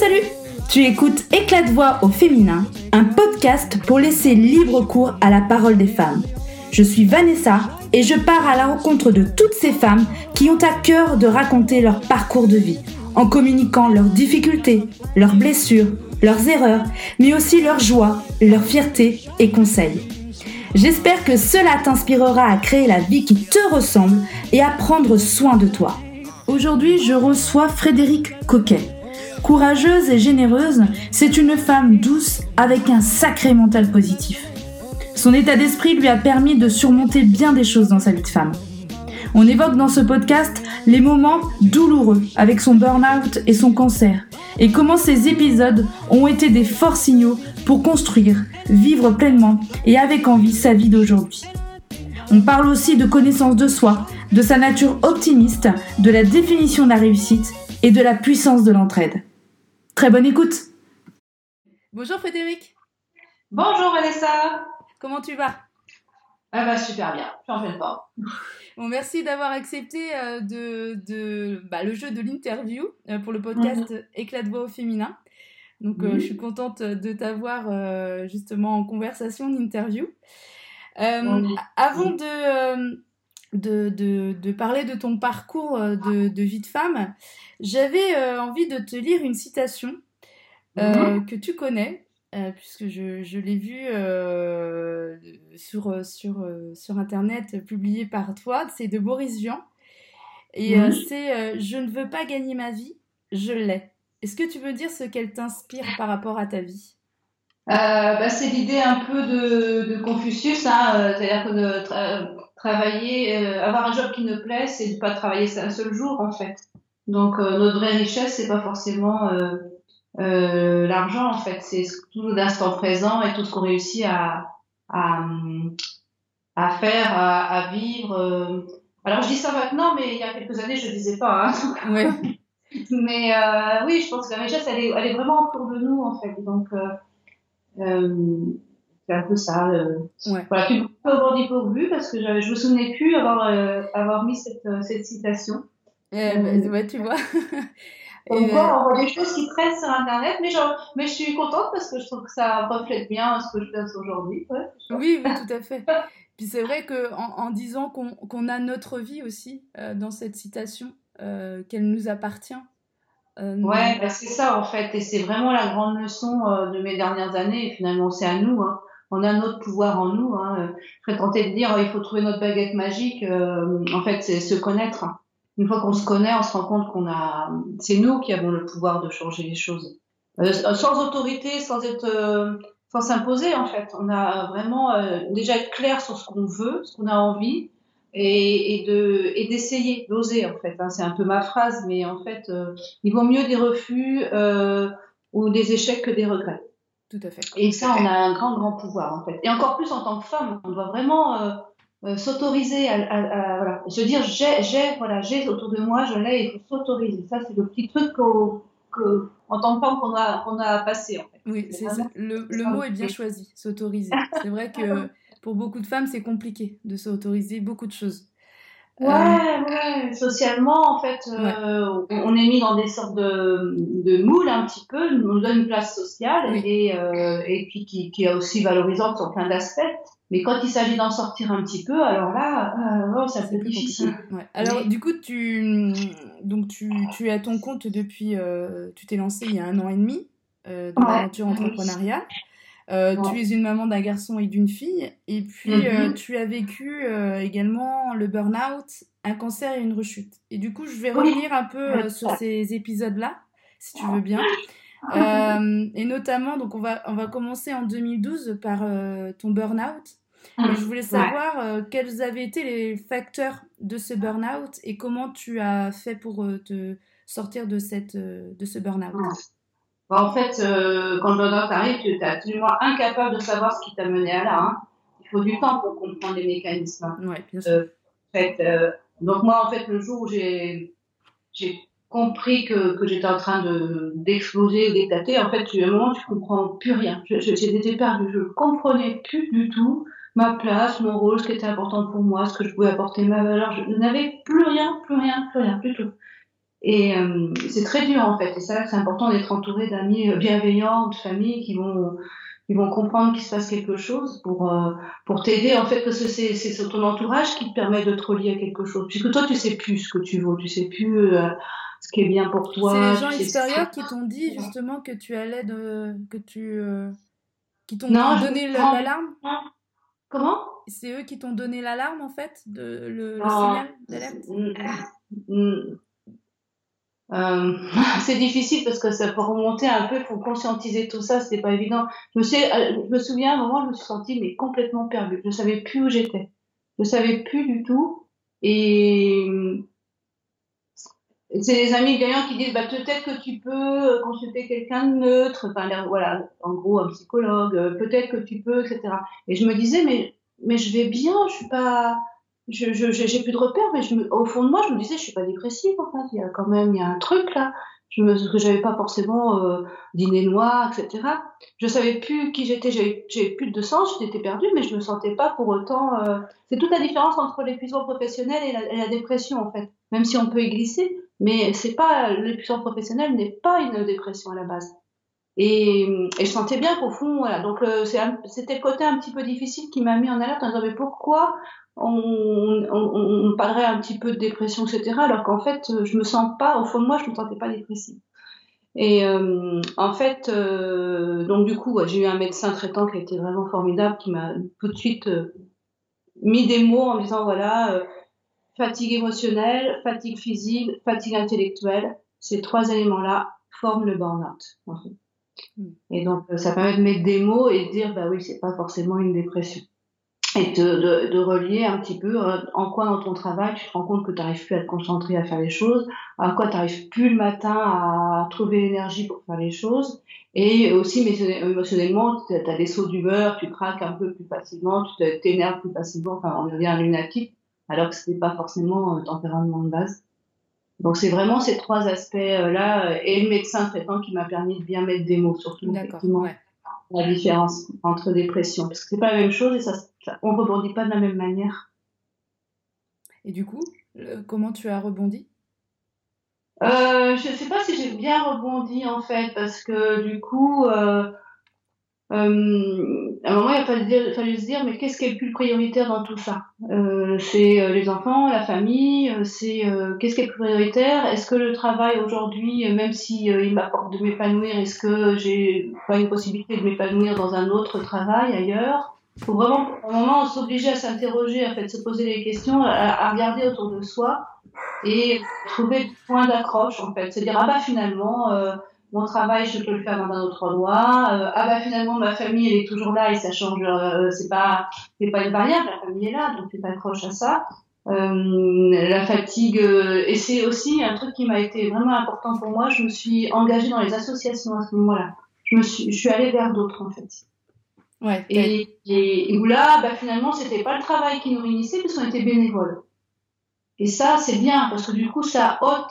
Salut Tu écoutes Éclat de voix au féminin, un podcast pour laisser libre cours à la parole des femmes. Je suis Vanessa et je pars à la rencontre de toutes ces femmes qui ont à cœur de raconter leur parcours de vie, en communiquant leurs difficultés, leurs blessures, leurs erreurs, mais aussi leurs joies, leurs fiertés et conseils. J'espère que cela t'inspirera à créer la vie qui te ressemble et à prendre soin de toi. Aujourd'hui, je reçois Frédéric Coquet. Courageuse et généreuse, c'est une femme douce avec un sacré mental positif. Son état d'esprit lui a permis de surmonter bien des choses dans sa vie de femme. On évoque dans ce podcast les moments douloureux avec son burn-out et son cancer, et comment ces épisodes ont été des forts signaux pour construire, vivre pleinement et avec envie sa vie d'aujourd'hui. On parle aussi de connaissance de soi, de sa nature optimiste, de la définition de la réussite et de la puissance de l'entraide. Très bonne écoute Bonjour Frédéric Bonjour Vanessa Comment tu vas? Ah bah super bien, j'en fais pas. Bon, merci d'avoir accepté euh, de, de bah, le jeu de l'interview euh, pour le podcast mhm. Éclat de voix au féminin. Donc, euh, je suis contente de t'avoir justement en conversation, d'interview. Avant de, de, de, de, parler de ton parcours de, de vie de femme, j'avais envie de te lire une citation mhm. que tu connais, puisque je, je l'ai vue sur, sur, sur Internet, publiée par toi. C'est de Boris Vian. Et mhm. c'est Je ne veux pas gagner ma vie, je l'ai. Est-ce que tu veux dire ce qu'elle t'inspire par rapport à ta vie? Bah, C'est l'idée un peu de, de Confucius, hein, c'est-à-dire que de travailler, avoir un job qui nous plaît, c'est de ne pas travailler un seul jour en fait. Donc notre vraie richesse, c'est pas forcément euh, l'argent en fait c'est tout l'instant présent et tout ce qu'on réussit à, à, à faire à, à vivre euh. alors je dis ça maintenant mais il y a quelques années je le disais pas hein. ouais. mais euh, oui je pense que la richesse elle est, elle est vraiment autour de nous en fait donc euh, euh c'est un peu ça ouais. voilà tu peux aujourd'hui pourvu parce que je, je me souvenais plus avoir avoir mis cette, cette citation ben, ouais, tu vois on voit des choses qui traînent sur Internet, mais, genre, mais je suis contente parce que je trouve que ça reflète bien ce que je pense aujourd'hui. oui, oui, tout à fait. Puis c'est vrai qu'en en, disant qu'on a notre vie aussi euh, dans cette citation, euh, qu'elle nous appartient. Euh, ouais, bah, c'est ça en fait, et c'est vraiment la grande leçon euh, de mes dernières années, et finalement c'est à nous. Hein. On a notre pouvoir en nous. Hein. Je serais tentée de dire il faut trouver notre baguette magique. en fait, c'est se connaître une fois qu'on se connaît, on se rend compte qu'on a, c'est nous qui avons le pouvoir de changer les choses, euh, sans autorité, sans être, euh, sans s'imposer en fait. On a vraiment euh, déjà être clair sur ce qu'on veut, ce qu'on a envie, et, et de, et d'essayer, d'oser en fait. Hein. C'est un peu ma phrase, mais en fait, il vaut mieux des refus ou des échecs que des regrets. Tout à fait. Et ça, on a un grand, grand pouvoir en fait. Et encore plus en tant que femme, on doit vraiment euh, s'autoriser à, à, voilà, se dire j'ai, j'ai, voilà, j'ai autour de moi, je l'ai, il faut s'autoriser. Ça, c'est le petit truc qu'en tant que femme qu'on a, qu'on a passé. En fait. Oui, c'est Le, le mot est bien choisi, s'autoriser. c'est vrai que pour beaucoup de femmes, c'est compliqué de s'autoriser beaucoup de choses. Ouais, euh, ouais, socialement, en fait, euh, on est mis dans des sortes de, de moules un petit peu, on nous donne une place sociale et, euh, et puis qui, qui est aussi valorisante sur plein d'aspects. Mais quand il s'agit d'en sortir un petit peu, alors là, euh, oh, ça peut être difficile. Ouais. Alors, du coup, tu, donc, tu, tu es à ton compte depuis, tu t'es lancé il y a un an et demi dans l'aventure entrepreneuriale. Euh, tu es une maman d'un garçon et d'une fille. Et puis, euh, mm-hmm. tu as vécu euh, également le burn-out, un cancer et une rechute. Et du coup, je vais revenir un peu sur ces épisodes-là, si tu veux bien. et notamment, donc on va, on va commencer en 2012 par ton burn-out. Et je voulais savoir quels avaient été les facteurs de ce burn-out et comment tu as fait pour te sortir de, cette, de ce burn-out. Bah, en fait, quand le burn-out arrive, tu es absolument incapable de savoir ce qui t'a mené à là. Hein. Il faut du temps pour comprendre les mécanismes. Ouais, bien sûr. fait, donc moi, en fait, le jour où j'ai compris que, que j'étais en train de d'exploser, d'éclater, en fait, tu, à un moment, tu comprends plus rien. J'étais perdu, je ne comprenais plus du tout ma place, mon rôle, ce qui était important pour moi, ce que je pouvais apporter, ma valeur. Je n'avais plus rien, plus rien, plus rien, du tout. Et euh, c'est très dur en fait. Et que c'est important d'être entouré d'amis bienveillants, de familles qui vont qui vont comprendre qu'il se passe quelque chose pour pour t'aider en fait parce que c'est c'est ton entourage qui te permet de te relier à quelque chose. Puisque toi tu sais plus ce que tu vaux, tu sais plus ce qui est bien pour toi. C'est les gens extérieurs qui t'ont dit justement que tu allais de que tu qui t'ont donné l'alarme. Comment? C'est eux qui t'ont donné l'alarme en fait, de, le, signal d'alerte euh, c'est difficile parce que ça peut remonter un peu pour conscientiser tout ça, c'est pas évident. Je me, euh, je me souviens à un moment, je me suis sentie mais complètement perdue. Je savais plus où j'étais. Je savais plus du tout. Et c'est les amis gagnants qui disent bah, peut-être que tu peux consulter quelqu'un de neutre, enfin, voilà, en gros un psychologue, euh, peut-être que tu peux, etc. Et je me disais mais mais je vais bien, je suis pas, je j'ai plus de repères, mais je au fond de moi je me disais je suis pas dépressive en fait, il y a quand même il y a un truc là, je me que j'avais pas forcément euh, dîner noir, etc. Je savais plus qui j'étais, j'avais plus de sens, j'étais perdue, mais je me sentais pas pour autant. Euh, c'est toute la différence entre l'épuisement professionnel et la, et la dépression en fait, même si on peut y glisser mais c'est pas l'épuisement professionnel n'est pas une dépression à la base. Et, et je sentais bien qu'au fond, voilà. Donc c'était le côté un petit peu difficile qui m'a mis en alerte en disant mais pourquoi on, on, on, parlerait un petit peu de dépression, etc. Alors qu'en fait, je me sens pas, au fond de moi, je me sentais pas dépressive. Et euh, en fait, euh, donc du coup, j'ai eu un médecin traitant qui a été vraiment formidable, qui m'a tout de suite euh, mis des mots en disant voilà fatigue émotionnelle, fatigue physique, fatigue intellectuelle. Ces trois éléments-là forment le burn-out. Et donc, euh, ça permet de mettre des mots et de dire, bah oui, c'est pas forcément une dépression. Et de, relier un petit peu euh, en quoi dans ton travail tu te rends compte que tu n'arrives plus à te concentrer à faire les choses, en quoi tu n'arrives plus le matin à trouver l'énergie pour faire les choses, et aussi émotionnellement, tu as des sauts d'humeur, tu craques un peu plus facilement, tu t'énerves plus facilement, enfin on devient un lunatique alors que ce n'est pas forcément un tempérament de base. Donc c'est vraiment ces trois aspects-là euh, et le médecin traitant qui m'a permis de bien mettre des mots, surtout effectivement la différence entre dépression, parce que c'est pas la même chose et ça, on rebondit pas de la même manière. Et du coup, comment tu as rebondi? Euh, Je ne sais pas si j'ai bien rebondi en fait, parce que du coup, euh, euh, à un moment, il a fallu, se dire, mais qu'est-ce qui est le plus prioritaire dans tout ça? Euh, C'est euh, les enfants, la famille, euh, c'est qu'est-ce qui est le plus prioritaire? Est-ce que le travail aujourd'hui, même si il m'apporte de m'épanouir, est-ce que j'ai pas une possibilité de m'épanouir dans un autre travail ailleurs? Il faut vraiment, à un moment, s'obliger à s'interroger, en fait, se poser des questions, à, à regarder autour de soi et trouver des points d'accroche, en fait, se dire ah bah finalement mon travail, je peux le faire dans un autre endroit. Euh, ah bah finalement ma famille elle est toujours là et ça change. Euh, c'est pas c'est pas une variable, la famille est là, donc tu t'accroches à ça. Euh, la fatigue euh, et c'est aussi un truc qui m'a été vraiment important pour moi. Je me suis engagée dans les associations à ce moment-là. Je me suis je suis allée vers d'autres en fait. Ouais. Et, et, où là, bah, finalement, c'était pas le travail qui nous réunissait, puisqu'on était bénévoles. Et ça, c'est bien, parce que du coup, ça ôte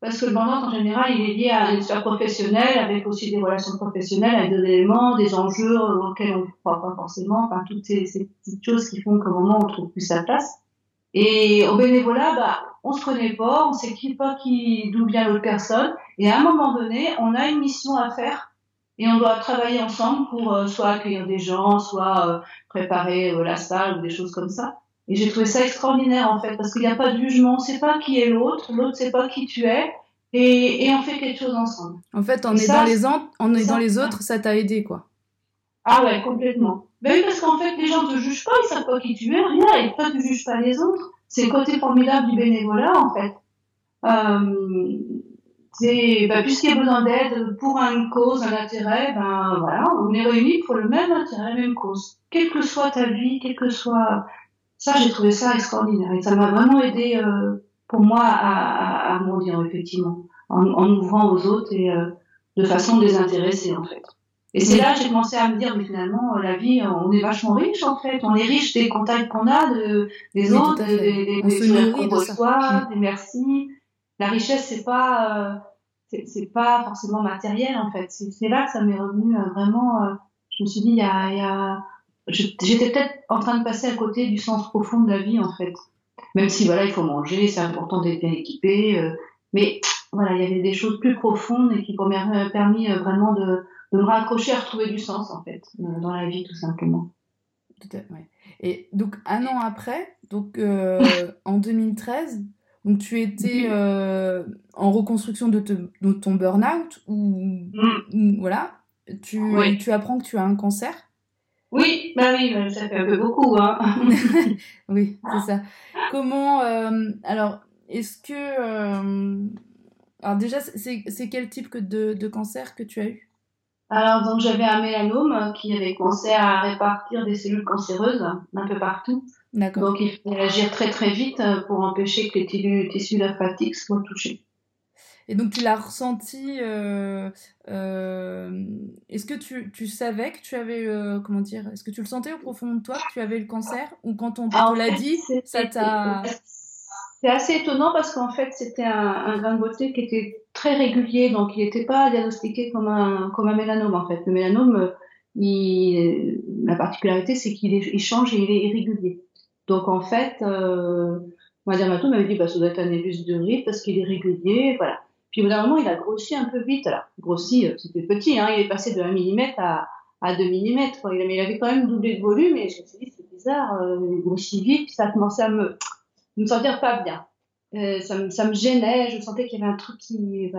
parce que le burn en général, il est lié à une histoire professionnelle, avec aussi des relations professionnelles, avec des éléments, des enjeux auxquels on ne croit pas forcément, enfin, toutes ces, petites choses qui font qu'au moment, on trouve plus sa place. Et au bénévolat, bah, on se connaît pas, on sait qui pas qui, d'où vient l'autre personne, et à un moment donné, on a une mission à faire, et on doit travailler ensemble pour euh, soit accueillir des gens, soit euh, préparer euh, la salle ou des choses comme ça. Et j'ai trouvé ça extraordinaire en fait, parce qu'il n'y a pas de jugement, on ne sait pas qui est l'autre, l'autre ne sait pas qui tu es, et, et, on fait quelque chose ensemble. En fait, est dans les, on est dans les autres, ça t'a aidé quoi. Ah ouais, complètement. Ben oui, parce qu'en fait, les gens ne te jugent pas, ils savent pas qui tu es, rien, et toi tu ne juges pas les autres. C'est le côté formidable du bénévolat en fait. Euh, c'est, ben, puisqu'il y a besoin d'aide pour une cause, un intérêt, ben voilà, on est réunis pour le même intérêt, la même cause. Quelle que soit ta vie, quelle que soit ça, j'ai trouvé ça extraordinaire et ça m'a vraiment aidé euh, pour moi à, à, à grandir effectivement, en, en, ouvrant aux autres et euh, de façon désintéressée en fait. Et c'est là que j'ai commencé à me dire, mais finalement, la vie, on est vachement riche en fait. On est riche des contacts qu'on a, de, des autres, des, des, des qu'on reçoit, des merci. La richesse, c'est pas, euh, c'est pas forcément matériel en fait. C'est là que ça m'est revenu euh, vraiment. Euh, je me suis dit, il y a, il y a j'étais peut-être en train de passer à côté du sens profond de la vie en fait. Même si voilà, il faut manger, c'est important d'être bien équipé, euh, mais voilà, il y avait des choses plus profondes et qui m'ont permis vraiment de, de me raccrocher à retrouver du sens en fait dans la vie tout simplement. Tout à, ouais. Et donc un an après, donc en 2013, donc tu étais euh, en reconstruction de, de ton burn-out ou, mm. voilà, tu, tu apprends que tu as un cancer. Oui, bah oui, ça fait un peu beaucoup. Hein. oui, c'est ça. Comment euh, alors est-ce que euh, alors déjà c'est quel type de, de cancer que tu as eu? Alors donc j'avais un mélanome qui avait commencé à répartir des cellules cancéreuses un peu partout. Donc il faut agir très très vite pour empêcher que les tissus lymphatiques soient touchés. Et donc tu l'as ressenti. Euh, euh, est-ce que tu, tu, savais que tu avais comment dire Est-ce que tu le sentais au profond de toi que tu avais le cancer ou quand on te l'a dit, ça t'a C'est assez étonnant parce qu'en fait c'était un, un, grain de beauté qui était très régulier, donc il n'était pas diagnostiqué comme un comme un mélanome en fait. Le mélanome, il, la particularité c'est qu'il change et il est irrégulier. Donc en fait, euh, Madame Atou m'avait dit bah ça doit être un névus de riz parce qu'il est régulier, voilà. Puis au bout d'un moment, il a grossi un peu vite. Alors grossi, euh, c'était petit, hein, il est passé de 1 mm à, à 2 mm. Il, mais il avait quand même doublé de volume et je me suis dit c'est bizarre, euh, il grossit vite, puis ça commençait à me, me sentir pas bien. Euh, ça, me, gênait, je sentais qu'il y avait un truc qui.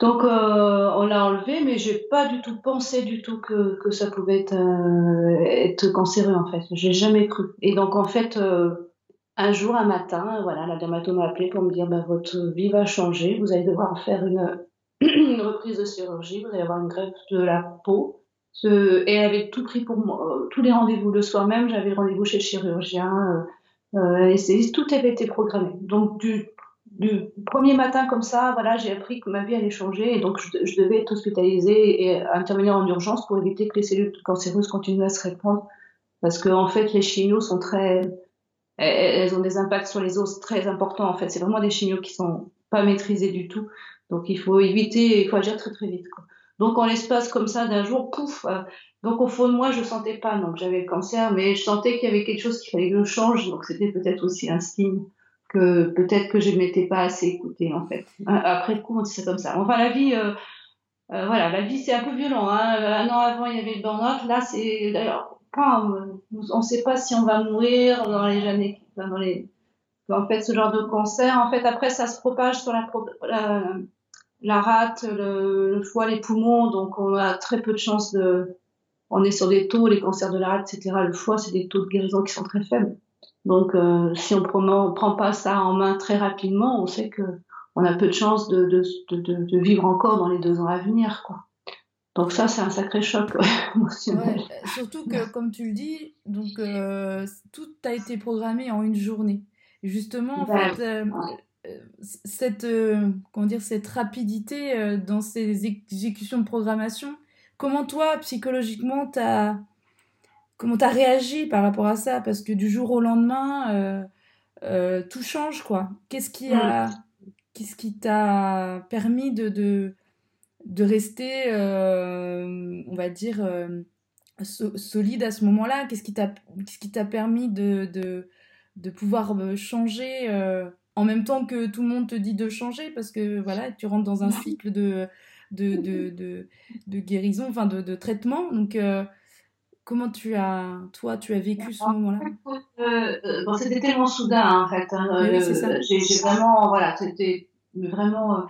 Donc euh, on l'a enlevé, mais j'ai pas du tout pensé du tout que, ça pouvait être, cancéreux en fait. J'ai jamais cru. Et donc en fait, un jour, un matin, voilà, la dermatome m'a appelé pour me dire bah, votre vie va changer, vous allez devoir faire une, une reprise de chirurgie, vous allez avoir une greffe de la peau. Ce... Et elle avait tout pris pour moi, tous les rendez-vous le soir même, j'avais rendez-vous chez le chirurgien, euh, tout avait été programmé. Donc du du premier matin comme ça, voilà, j'ai appris que ma vie allait changer et donc je, devais être hospitalisée et intervenir en urgence pour éviter que les cellules cancéreuses continuent à se répandre. Parce que en fait, les chignaux sont très, elles ont des impacts sur les os très importants. En fait, c'est vraiment des chignaux qui sont pas maîtrisés du tout. Donc il faut éviter, il faut agir très très vite. Quoi. Donc en l'espace comme ça d'un jour, pouf. Euh, donc au fond de moi, je sentais pas donc j'avais le cancer, mais je sentais qu'il y avait quelque chose qu'il fallait que je change. Donc c'était peut-être aussi un signe que peut-être que je m'étais pas assez écoutée en fait. Après le coup, on dit ça comme ça. Enfin, la vie, euh, euh, voilà, la vie c'est un peu violent. Hein. Un an avant, il y avait le burn-out. Là, c'est d'ailleurs, on ne sait pas si on va mourir dans les années, dans les. En fait, ce genre de cancer, en fait, après, ça se propage sur la, la, la rate, le, le, foie, les poumons. Donc, on a très peu de chances de. On est sur des taux, les cancers de la rate, etc. Le foie, c'est des taux de guérison qui sont très faibles. Donc, euh, si on prend pas ça en main très rapidement, on sait que on a peu de chances de, de, de, de, vivre encore dans les deux ans à venir, quoi. Donc ça, c'est un sacré choc émotionnel. Euh, surtout que, comme tu le dis, donc euh, tout a été programmé en une journée. justement, en fait, cette comment dire, cette rapidité dans ces exécutions de programmation, comment toi, psychologiquement, tu as comment tu as réagi par rapport à ça? Parce que du jour au lendemain, euh, euh, tout change, quoi. Qu'est-ce qui a, qu'est-ce qui t'a permis de, de, de rester, euh, on va dire, solide à ce moment-là? Qu'est-ce qui t'a, qu'est-ce qui t'a permis de, de, de pouvoir changer en même temps que tout le monde te dit de changer? Parce que voilà, tu rentres dans un cycle de, de, de, guérison, enfin de, de traitement. Donc, Comment tu as, toi, tu as vécu ce moment-là? euh, euh, bon, C'était tellement soudain, en fait. Hein, euh, j'ai vraiment, voilà, c'était vraiment.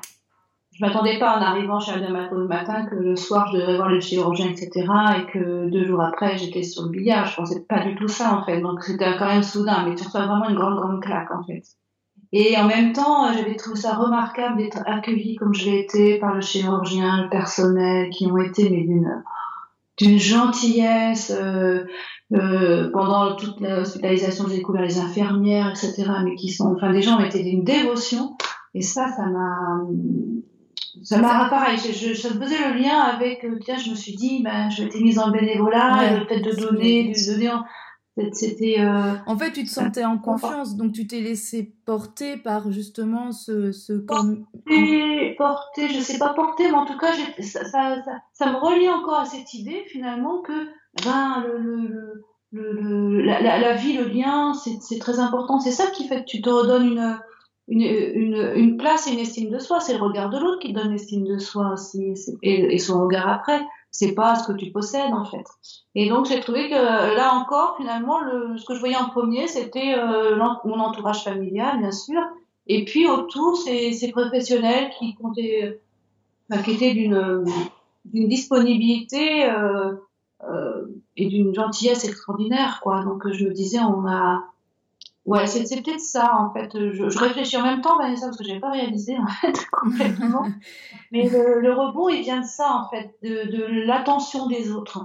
Euh, je m'attendais pas en arrivant chez Adam le matin que le soir je devais voir le chirurgien, etc. Et que deux jours après j'étais sur le billard. Je pensais pas du tout ça, en fait. Donc c'était quand même soudain, mais tu vraiment une grande, grande claque, en fait. Et en même temps, j'avais trouvé ça remarquable d'être accueillie comme je l'ai été par le chirurgien, le personnel, qui ont été d'une d'une gentillesse. Euh, euh, pendant toute l'hospitalisation, j'ai découvert les infirmières, etc. Mais qui sont, enfin, des gens étaient d'une dévotion. Et ça, ça m'a, ça m'a pareil. Je, je, faisait le lien avec, euh, tiens, je me suis dit, ben, je été mise en bénévolat, peut-être de donner, de donner. C'était. Euh... En fait, tu te sentais en confiance, donc tu t'es laissé porter par justement ce. ce porter, porter, je sais pas porter, mais en tout cas, ça, ça, ça, me relie encore à cette idée finalement que ben, le, le, le, la, la, vie, le lien, c'est très important. C'est ça qui fait que tu te redonnes une, une, une, une, place et une estime de soi. C'est le regard de l'autre qui donne l'estime de soi aussi, et, son regard après. C'est pas ce que tu possèdes en fait. Et donc j'ai trouvé que là encore, finalement, le, ce que je voyais en premier, c'était euh, mon entourage familial, bien sûr, et puis autour, ces, ces professionnels qui comptaient, enfin, qui étaient d'une d'une disponibilité euh, euh, et d'une gentillesse extraordinaire, quoi. Donc je me disais, on a Ouais, c'est peut-être ça, en fait. Je, je, réfléchis en même temps, Vanessa, parce que je n'avais pas réalisé, en fait, complètement. Mais le, le, rebond, il vient de ça, en fait, de, de l'attention des autres.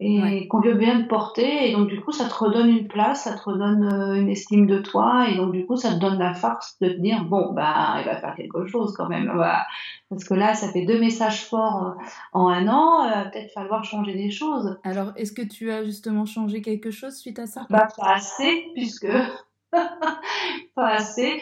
Et qu'on veut bien te porter. Et donc, du coup, ça te redonne une place, ça te redonne euh, une estime de toi. Et donc, du coup, ça te donne la force de te dire, bon, bah, il va faire quelque chose quand même. Voilà. Parce que là, ça fait deux messages forts euh, en un an. Euh, Peut-être falloir changer des choses. Alors, est-ce que tu as justement changé quelque chose suite à ça? Bah, pas assez, puisque pas assez.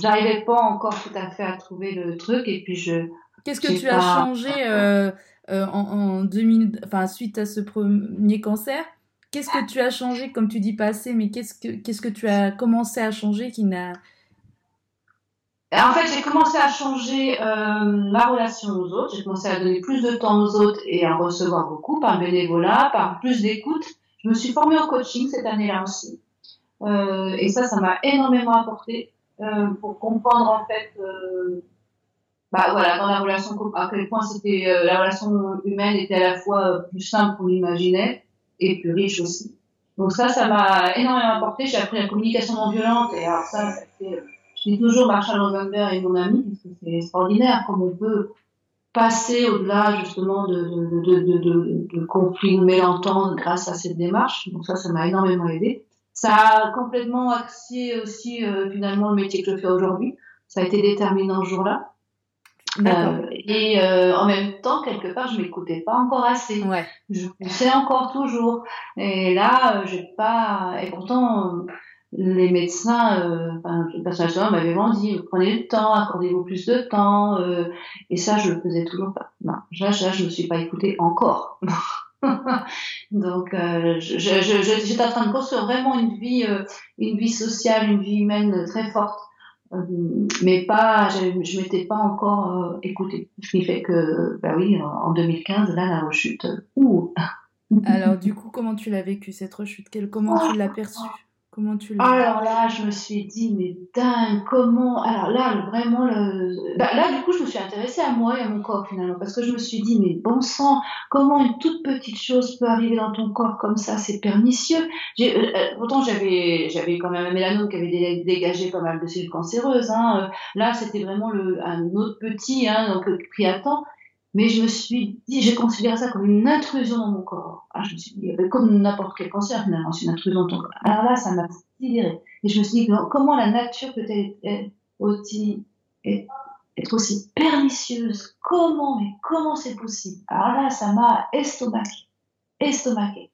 J'arrivais pas encore tout à fait à trouver le truc et puis je. Qu'est-ce que tu as changé euh, euh, en, en 2000, enfin suite à ce premier cancer Qu'est-ce que tu as changé, comme tu dis pas assez, mais qu'est-ce que qu'est-ce que tu as commencé à changer qui n'a en fait, j'ai commencé à changer euh, ma relation aux autres. J'ai commencé à donner plus de temps aux autres et à recevoir beaucoup par bénévolat, par plus d'écoute. Je me suis formée au coaching cette année-là aussi. Euh, et ça, ça m'a énormément apporté euh, pour comprendre en fait, euh, bah voilà, dans la relation, à quel point c'était la relation humaine était à la fois plus simple qu'on l'imaginait et plus riche aussi. Donc ça, ça m'a énormément apporté. J'ai appris la communication non violente et alors ça, je dis toujours Marshall Rosenberg et mon ami parce que c'est extraordinaire comme on peut passer au-delà justement de, de, de, de, de, grâce à cette démarche. Donc ça, ça m'a énormément aidé. Ça a complètement axé aussi euh, finalement le métier que je fais aujourd'hui. Ça a été déterminant ce jour-là. Euh, et euh, en même temps, quelque part, je m'écoutais pas encore assez. Ouais. Je poussais encore toujours. Et là, euh, j'ai pas. Et pourtant, les médecins, euh, enfin, le personnel m'avait vraiment dit prenez le temps, accordez-vous plus de temps. et ça, je le faisais toujours pas. Non, là, là, je me suis pas écoutée encore. Donc, euh, j'étais en train de construire vraiment une vie, euh, une vie sociale, une vie humaine très forte, euh, mais pas, je, je m'étais pas encore écoutée. Ce qui fait que, bah oui, en 2015, là, la rechute, ouh. Alors, du coup, comment tu l'as vécu cette rechute? Comment tu l'as perçue? Comment tu Alors là, je me suis dit, mais dingue, comment Alors là, vraiment, le... bah, là, du coup, je me suis intéressée à moi et à mon corps finalement, parce que je me suis dit, mais bon sang, comment une toute petite chose peut arriver dans ton corps comme ça? C'est pernicieux. Euh, pourtant, j'avais, j'avais quand même un mélanome qui avait dégagé pas mal de cellules cancéreuses. Hein. Là, c'était vraiment le, un autre petit, hein, donc pris à temps. Mais je me suis dit, j'ai considéré ça comme une intrusion dans mon corps. Ah, je me suis dit, comme n'importe quel cancer, finalement, c'est une intrusion dans ton corps. Alors là, ça m'a sidéré. Et je me suis dit, comment la nature peut-elle être aussi, être aussi pernicieuse? Comment, mais comment c'est possible? Alors là, ça m'a estomaqué. Estomaqué.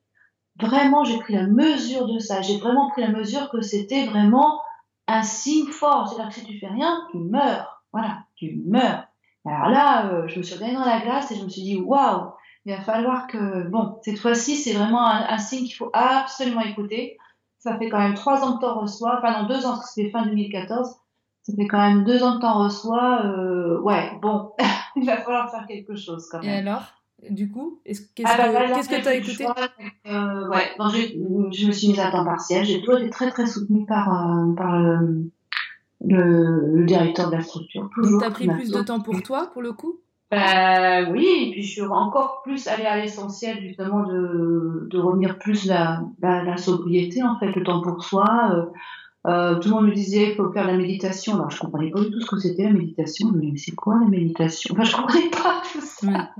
Vraiment, j'ai pris la mesure de ça. J'ai vraiment pris la mesure que c'était vraiment un signe fort. C'est-à-dire que si tu fais rien, tu meurs. Voilà, tu meurs. Alors là, euh, je me suis regardée dans la glace et je me suis dit, waouh, il va falloir que, bon, cette fois-ci, c'est vraiment un, un signe qu'il faut absolument écouter. Ça fait quand même trois ans que t'en reçois, enfin non, deux ans, parce que c'était fin 2014. Ça fait quand même deux ans que t'en reçois. Euh, ouais, bon, il va falloir faire quelque chose quand même. Et alors? Du coup, qu'est-ce ah bah, que qu'est-ce que tu as écouté? euh, Ouais, donc je me suis mise à temps partiel. J'ai toujours été très très soutenue par euh, par le, le, le, directeur de la structure. Toujours. Donc, tu as pris plus de temps pour toi, pour le coup? Bah, oui, et puis je suis encore plus allée à l'essentiel, justement, de, de revenir plus la, la, la, sobriété, en fait, le temps pour soi. Euh, euh, tout le monde me disait, il faut faire la méditation. Alors, je comprenais pas du tout ce que c'était la méditation. Je me disais, mais c'est quoi la méditation? Enfin, je comprenais pas tout ça.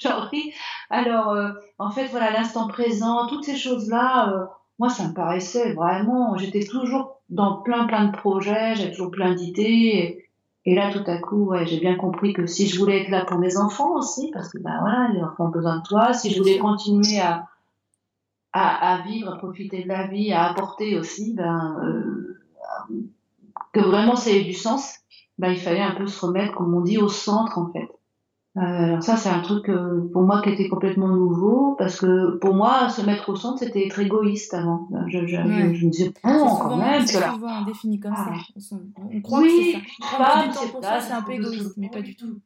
J'en ris. Alors, euh, en fait, voilà, l'instant présent, toutes ces choses-là, euh, moi, ça me paraissait vraiment. J'étais toujours dans plein, plein de projets, j'avais toujours plein d'idées. Et, et, là, tout à coup, ouais, j'ai bien compris que si je voulais être là pour mes enfants aussi, parce que ben voilà, les enfants ont besoin de toi, si je voulais continuer à, à, à vivre, à profiter de la vie, à apporter aussi, ben, euh, que vraiment ça ait du sens, ben, il fallait un peu se remettre, comme on dit, au centre en fait. Alors ça, c'est un truc pour moi qui était complètement nouveau, parce que pour moi, se mettre au centre, c'était être égoïste avant. Je, je, me disais, oh, quand même. C'est souvent défini comme ça. Ah. On croit oui, que c'est ça. c'est un peu égoïste, mais pas du tout.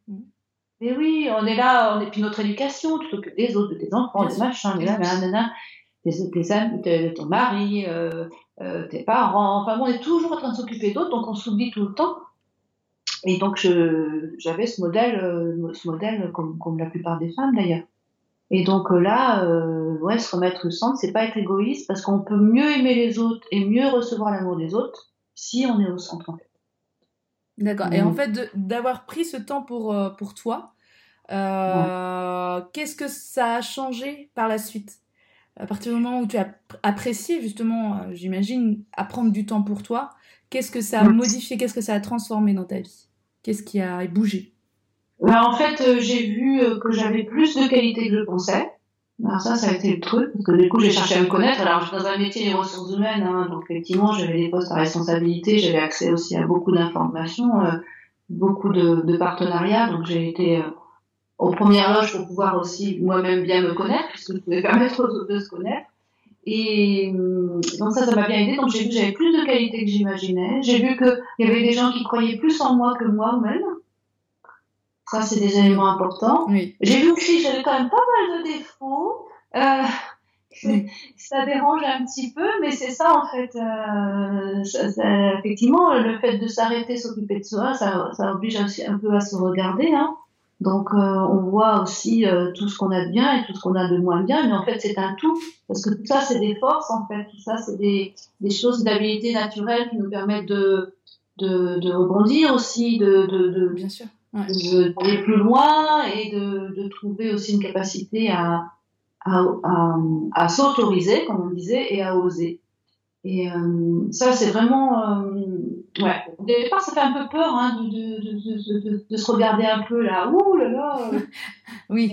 Mais oui, on est là, on est puis notre éducation, tu t'occupes des autres, de tes enfants, des machins, des là, nanana, tes, amis, ton mari, euh, euh, tes parents, enfin bon, on est toujours en train de s'occuper d'autres, donc on s'oublie tout le temps. Et donc j'avais ce modèle, euh, ce modèle comme, comme, la plupart des femmes d'ailleurs. Et donc euh, là, euh, ouais, se remettre au centre, c'est pas être égoïste parce qu'on peut mieux aimer les autres et mieux recevoir l'amour des autres si on est au centre en fait. D'accord. Et en fait, d'avoir pris ce temps pour, pour toi, qu'est-ce que ça a changé par la suite? À partir du moment où tu as apprécié justement, j'imagine, apprendre du temps pour toi, qu'est-ce que ça a modifié, qu'est-ce que ça a transformé dans ta vie? Qu'est-ce qui a bougé? Bah, En fait, euh, j'ai vu euh, que j'avais plus de qualité que je pensais. Alors ça, ça a été le truc, parce que du coup, j'ai cherché à me connaître. Alors, je suis dans un métier des ressources humaines, hein, donc effectivement, j'avais des postes à responsabilité, j'avais accès aussi à beaucoup d'informations, euh, beaucoup de, de, partenariats, donc j'ai été aux premières loges pour pouvoir aussi moi-même bien me connaître, puisque je pouvais permettre aux autres de se connaître. Et donc ça, ça m'a bien aidé. Donc j'ai vu que j'avais plus de qualité que j'imaginais. J'ai vu qu'il y avait des gens qui croyaient plus en moi que moi-même. Ça, c'est des éléments importants. J'ai vu aussi que j'avais quand même pas mal de défauts. Euh, Ça dérange un petit peu, mais c'est ça en fait. Euh, ça, effectivement, le fait de s'arrêter, s'occuper de soi, ça, ça oblige aussi un peu à se regarder. Hein. Donc euh, on voit aussi euh, tout ce qu'on a de bien et tout ce qu'on a de moins bien, mais en fait c'est un tout, parce que tout ça c'est des forces en fait, tout ça c'est des, des choses d'habilité naturelle qui nous permettent de, de, de rebondir aussi, de, de, de bien sûr, d'aller plus loin et de, de trouver aussi une capacité à, à, à, à s'autoriser, comme on disait, et à oser. Et euh, ça, c'est vraiment. Euh, ouais. Au départ, ça fait un peu peur hein, de, de, de, de, se regarder un peu là. Ouh là là Oui.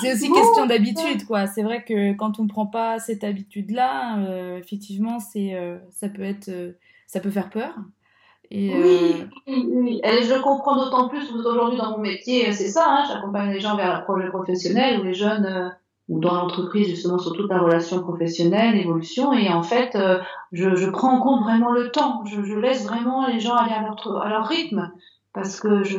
C'est aussi question d'habitude, quoi. C'est vrai que quand on ne prend pas cette habitude-là, euh, effectivement, c'est, ça, peut être, ça peut faire peur. Et, oui, oui, et je comprends d'autant plus aujourd'hui dans mon métier, c'est ça, hein, j'accompagne les gens vers la projet professionnel ou les jeunes ou dans l'entreprise justement sur toute la relation professionnelle, l'évolution. Et en fait, euh, je, je, prends en compte vraiment le temps. Je, je, laisse vraiment les gens aller à leur, à leur rythme parce que je,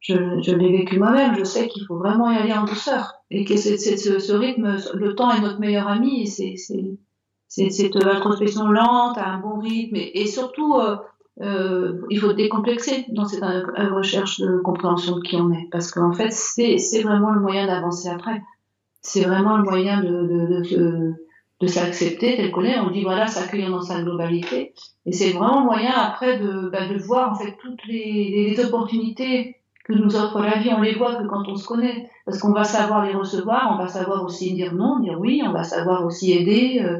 je, je l'ai vécu moi-même. Je sais qu'il faut vraiment y aller en douceur et que c'est, ce, ce, rythme, le temps est notre meilleur ami. Et c'est, c'est, cette introspection lente, à un bon rythme et, et surtout. Euh, euh, il faut décomplexer dans cette recherche de compréhension de qui on est, parce qu'en fait, c'est, c'est vraiment le moyen d'avancer après c'est vraiment le moyen de, de, de, de s'accepter tel qu'on est. On dit voilà, s'accueillir dans sa globalité. Et c'est vraiment le moyen après de, bah, de voir en fait toutes les, opportunités que nous offre la vie. On les voit que quand on se connaît, parce qu'on va savoir les recevoir, on va savoir aussi dire non, dire oui, on va savoir aussi aider. Euh,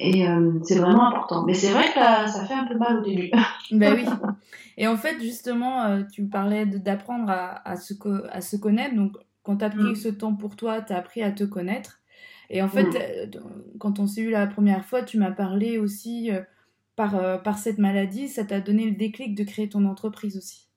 et euh, c'est vraiment important. Mais c'est vrai que ça fait un peu mal au début. ben oui. Et en fait, justement, euh, tu parlais d'apprendre à, à, se, à se connaître. Donc, quand tu as pris mm. ce temps pour toi, tu as appris à te connaître. Et en fait, mm. euh, quand on s'est eu la première fois, tu m'as parlé aussi euh, par, euh, par cette maladie, ça t'a donné le déclic de créer ton entreprise aussi.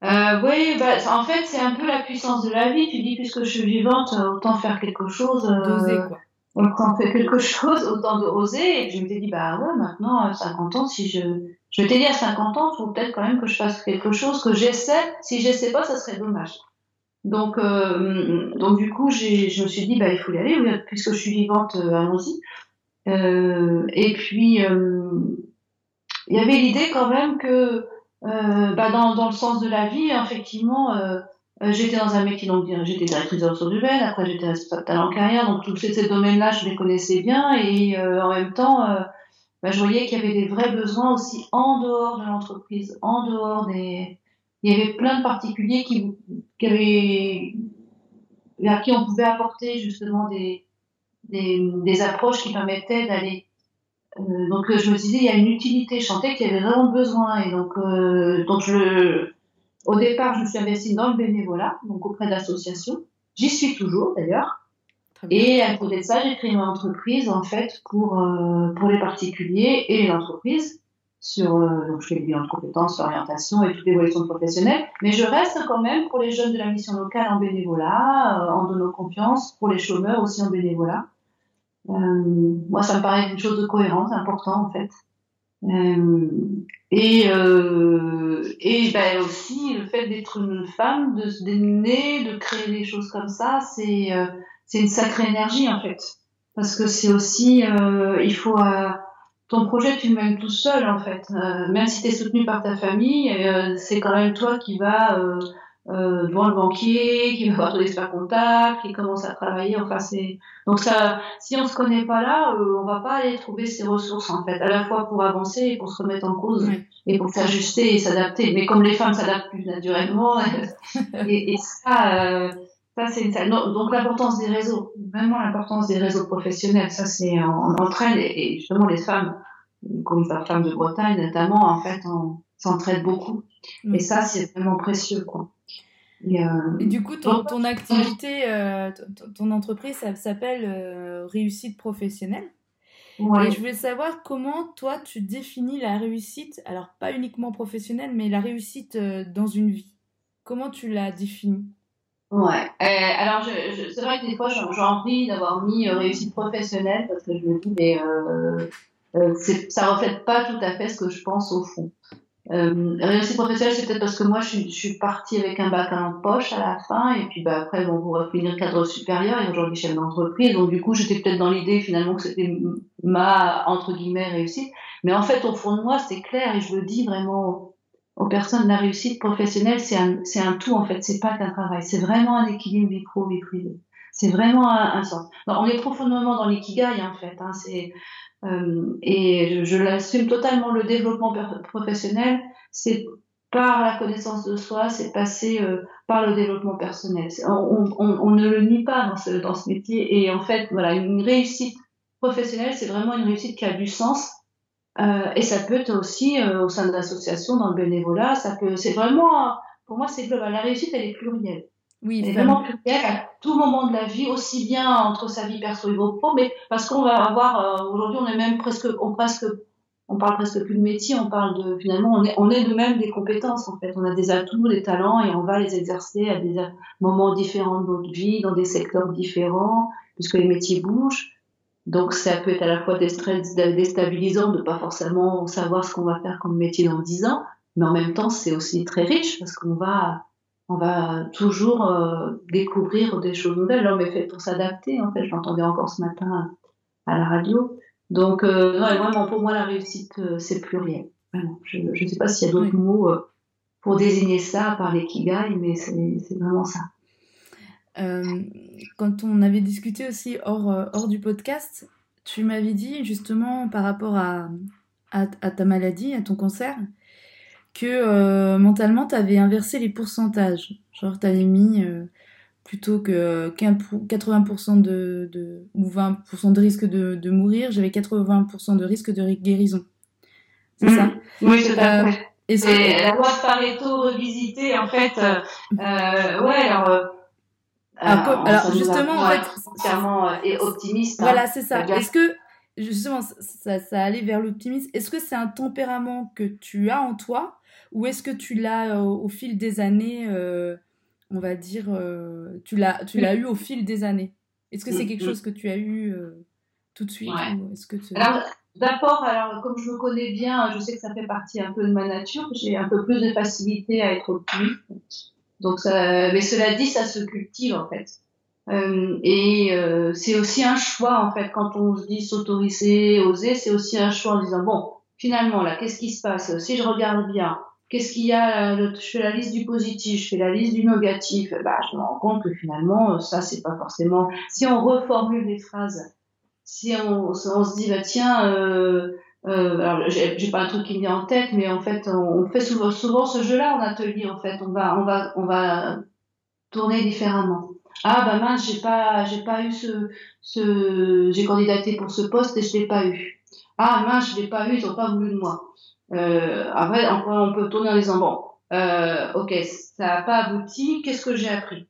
oui, bah, en fait, c'est un peu la puissance de la vie. Tu dis, puisque je suis vivante, autant faire quelque chose. D'oser, quoi. Autant faire quelque chose, autant d'oser. Et je me suis dit, bah ouais, maintenant, à 50 ans, si je. Je t'ai dit à 50 ans, il faut peut-être quand même que je fasse quelque chose, que j'essaie. Si j'essaie pas, ça serait dommage. Donc, euh, donc du coup, je me suis dit, bah, il faut y aller, puisque je suis vivante, euh, allons-y. Euh, et puis, euh, il y avait l'idée quand même que, bah, dans, dans le sens de la vie, effectivement, j'étais dans un métier, donc j'étais directrice de ressources humaines, après j'étais responsable talent carrière, donc tous ces, domaines-là, je les connaissais bien, et en même temps, bah, je voyais qu'il y avait des vrais besoins aussi en dehors de l'entreprise, en dehors des, il y avait plein de particuliers qui, qui avaient, à qui on pouvait apporter justement des, des, des approches qui permettaient d'aller. Euh, donc je me disais, il y a une utilité. Je sentais qu'il y avait vraiment besoin. Et donc, euh, donc je, au départ, je me suis investie dans le bénévolat, donc auprès d'associations. J'y suis toujours d'ailleurs. Et à côté de ça, j'ai créé une entreprise en fait pour, euh, pour les particuliers et les entreprises sur euh, donc je fais les bilans de compétences, l'orientation et toute l'évolution professionnelle, mais je reste quand même pour les jeunes de la mission locale en bénévolat, euh, en donnant confiance, pour les chômeurs aussi en bénévolat. Euh, moi, ça me paraît une chose de cohérence, important en fait. Euh, et euh, et ben aussi le fait d'être une femme, de se démener, de créer des choses comme ça, c'est c'est une sacrée énergie en fait, parce que c'est aussi il faut ton projet, tu le mènes tout seul, en fait. Euh, même si tu es soutenu par ta famille, euh, c'est quand même toi qui vas euh, euh, devant le banquier, qui va voir ton expert comptable, qui commence à travailler. Enfin, c'est donc ça. Si on se connaît pas là, euh, on va pas aller trouver ses ressources, en fait, à la fois pour avancer et pour se remettre en cause et pour s'ajuster et s'adapter. Mais comme les femmes s'adaptent plus naturellement, et, et, ça. Ça, c'est donc l'importance des réseaux, vraiment l'importance des réseaux professionnels. Ça, c'est en, entraîne et, justement les femmes, comme la femme de Bretagne notamment, en fait, on s'entraide beaucoup. Et ça, c'est vraiment précieux, quoi. Et, euh, et, du coup, ton, ton activité, euh, ton, entreprise, ça s'appelle euh, réussite professionnelle. Ouais. Et je voulais savoir comment toi tu définis la réussite, alors pas uniquement professionnelle, mais la réussite dans une vie. Comment tu la définis? Ouais. Euh, alors, je, je, c'est vrai que des fois, j'ai envie d'avoir mis euh, réussite professionnelle parce que je me dis, mais euh, euh, ça reflète pas tout à fait ce que je pense au fond. Euh, réussite professionnelle, c'est peut-être parce que moi, je je suis partie avec un bac en poche à la fin, et puis bah, après, bon, pour finir cadre supérieur, et aujourd'hui chef d'entreprise. Donc, du coup, j'étais peut-être dans l'idée finalement que c'était ma, entre guillemets, réussite. Mais en fait, au fond de moi, c'est clair, et je le dis vraiment aux personnes, la réussite professionnelle, c'est un, c'est un tout en fait, c'est pas qu'un travail, c'est vraiment un équilibre vie pro, vie privée. C'est vraiment un, un sens. on est profondément dans l'ikigai en fait. Hein, c'est, euh, et je, je l'assume totalement, le développement professionnel, c'est par la connaissance de soi, c'est passer euh, par le développement personnel. On, on, on, ne le nie pas dans ce, dans ce métier. Et en fait, voilà, une réussite professionnelle, c'est vraiment une réussite qui a du sens euh, et ça peut être aussi euh, au sein de l'association, dans le bénévolat. Ça peut, c'est vraiment, pour moi, c'est global. La réussite, elle est plurielle. Oui, elle est vraiment plurielle à tout moment de la vie, aussi bien entre sa vie perso et vos pro, mais parce qu'on va avoir, euh, aujourd'hui, on est même presque, on presque, on parle presque plus de métier, on parle de, finalement, on est, on est de même des compétences, en fait. On a des atouts, des talents, et on va les exercer à des moments différents de notre vie, dans des secteurs différents, puisque les métiers bougent. Donc ça peut être à la fois déstabilisant de pas forcément savoir ce qu'on va faire comme métier dans 10 ans, mais en même temps c'est aussi très riche parce qu'on va on va toujours euh, découvrir des choses nouvelles. L'homme est fait pour s'adapter en fait. Je l'entendais encore ce matin à la radio. Donc euh, vraiment pour moi la réussite euh, c'est pluriel. Vraiment. Je ne sais pas s'il y a d'autres mots pour désigner ça par l'ikigai, mais c'est vraiment ça. Euh, quand on avait discuté aussi hors, euh, hors du podcast, tu m'avais dit justement par rapport à, à, à, ta maladie, à ton cancer, que euh, mentalement tu avais inversé les pourcentages. Genre tu avais mis euh, plutôt que 80% de, de, ou 20% de risque de, de mourir, j'avais 80% de risque de guérison. C'est mmh. ça? Oui, tout à fait. Et la loi de Pareto revisitée, en fait, euh, ouais, alors alors, alors justement, en fait, euh, et optimiste. Hein. Voilà, c'est ça. Est-ce que justement ça, ça allait vers l'optimisme? Est-ce que c'est un tempérament que tu as en toi ou est-ce que tu l'as euh, au fil des années euh, On va dire, euh, tu l'as, tu l'as eu au fil des années? Est-ce que c'est quelque chose que tu as eu euh, tout de suite ouais. est-ce que tu... Alors, d'abord, alors comme je me connais bien, je sais que ça fait partie un peu de ma nature. J'ai un peu plus de facilité à être optimiste. Donc, ça, mais cela dit, ça se cultive en fait. Euh, et euh, c'est aussi un choix en fait quand on se dit s'autoriser, oser, c'est aussi un choix en disant bon, finalement là, qu'est-ce qui se passe? Si je regarde bien, qu'est-ce qu'il y a? Je fais la liste du positif, je fais la liste du négatif. Bah, je me rends compte que finalement, ça c'est pas forcément. Si on reformule les phrases, si on, se dit bah tiens. Euh, euh, alors j'ai pas un truc qui me vient en tête, mais en fait on, fait souvent, souvent ce jeu-là en atelier. En fait, on va on va on va tourner différemment. Ah bah mince, j'ai pas j'ai pas eu ce ce j'ai candidaté pour ce poste et je l'ai pas eu. Ah mince, je l'ai pas eu, ils ont pas voulu de moi. Euh, après on peut, tourner en disant bon, euh, ok, ça a pas abouti, qu'est-ce que j'ai appris?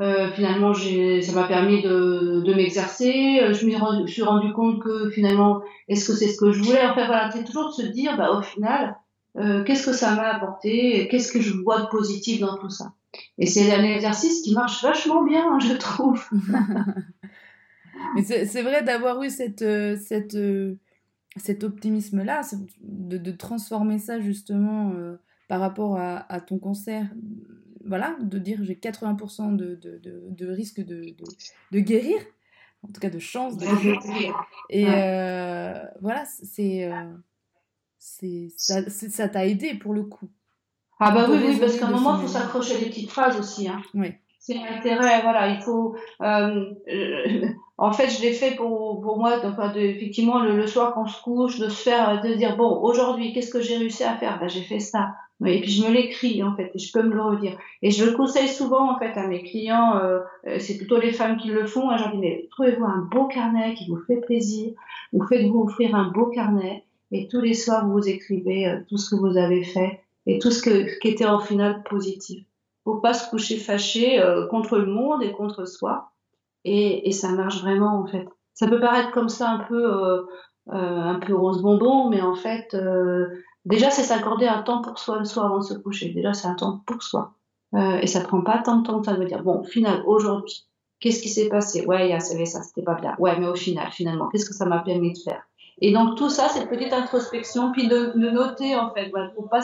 Euh, finalement, ça m'a permis de, de m'exercer. Euh, je me suis rendu compte que finalement, est-ce que c'est ce que je voulais? Enfin voilà, c'est toujours de se dire, bah, au final, euh, qu'est-ce que ça m'a apporté? Qu'est-ce que je vois de positif dans tout ça? Et c'est un exercice qui marche vachement bien, hein, je trouve. Mais c'est vrai d'avoir eu cette, cette, cet optimisme-là, de, de, transformer ça justement par rapport à, à ton concert voilà, de dire j'ai 80% de, de, de, risque de, de, guérir, en tout cas de chance de guérir. Et euh, voilà, c'est, euh, c'est, ça, t'a aidé pour le coup. Ah bah oui, oui, parce qu'à un moment, il faut s'accrocher à des petites phrases aussi. Hein. Oui. C'est l'intérêt, voilà, il faut... Euh, en fait, je l'ai fait pour, pour moi, donc, de, effectivement, le, soir quand on se couche, de se faire, de dire, bon, aujourd'hui, qu'est-ce que j'ai réussi à faire? Ben, J'ai fait ça. Et puis je me l'écris en fait, et je peux me le redire. Et je le conseille souvent en fait à mes clients, euh, euh c'est plutôt les femmes qui le font. Hein, je dis mais trouvez-vous un beau carnet qui vous fait plaisir, vous faites-vous offrir un beau carnet, et tous les soirs vous écrivez euh, tout ce que vous avez fait et tout ce qui était en final positif. Faut pas se coucher fâché contre le monde et contre soi, et, et, ça marche vraiment en fait. Ça peut paraître comme ça un peu un peu rose bonbon, mais en fait Déjà, c'est s'accorder un temps pour soi le soir avant de se coucher. Déjà, c'est un temps pour soi. Euh, et ça prend pas tant de temps que ça de dire, bon, au final, aujourd'hui, qu'est-ce qui s'est passé? Ouais, il y a ça, c'était pas bien. Ouais, mais au final, finalement, qu'est-ce que ça m'a permis de faire? Et donc, tout ça, cette petite introspection, puis de, noter, en fait, voilà, pour pas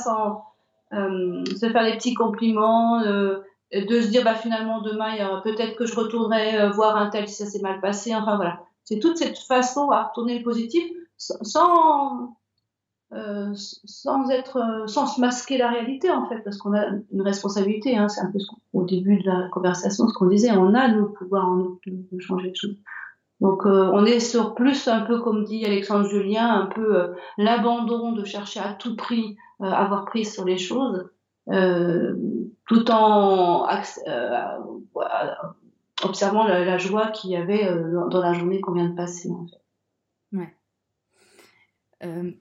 euh, se faire des petits compliments, euh, de se dire, bah, finalement, demain, peut-être que je retournerai voir un tel si ça s'est mal passé. Enfin, voilà. C'est toute cette façon à retourner le positif sans euh, sans être, euh, sans se masquer la réalité en fait, parce qu'on a une responsabilité. Hein, c'est un peu ce au début de la conversation ce qu'on disait. On a le pouvoir en nous de, changer les choses. Donc euh, on est sur plus un peu comme dit Alexandre Julien, un peu l'abandon de chercher à tout prix avoir prise sur les choses, tout en observant la, joie qu'il y avait dans, la journée qu'on vient de passer en fait. Ouais.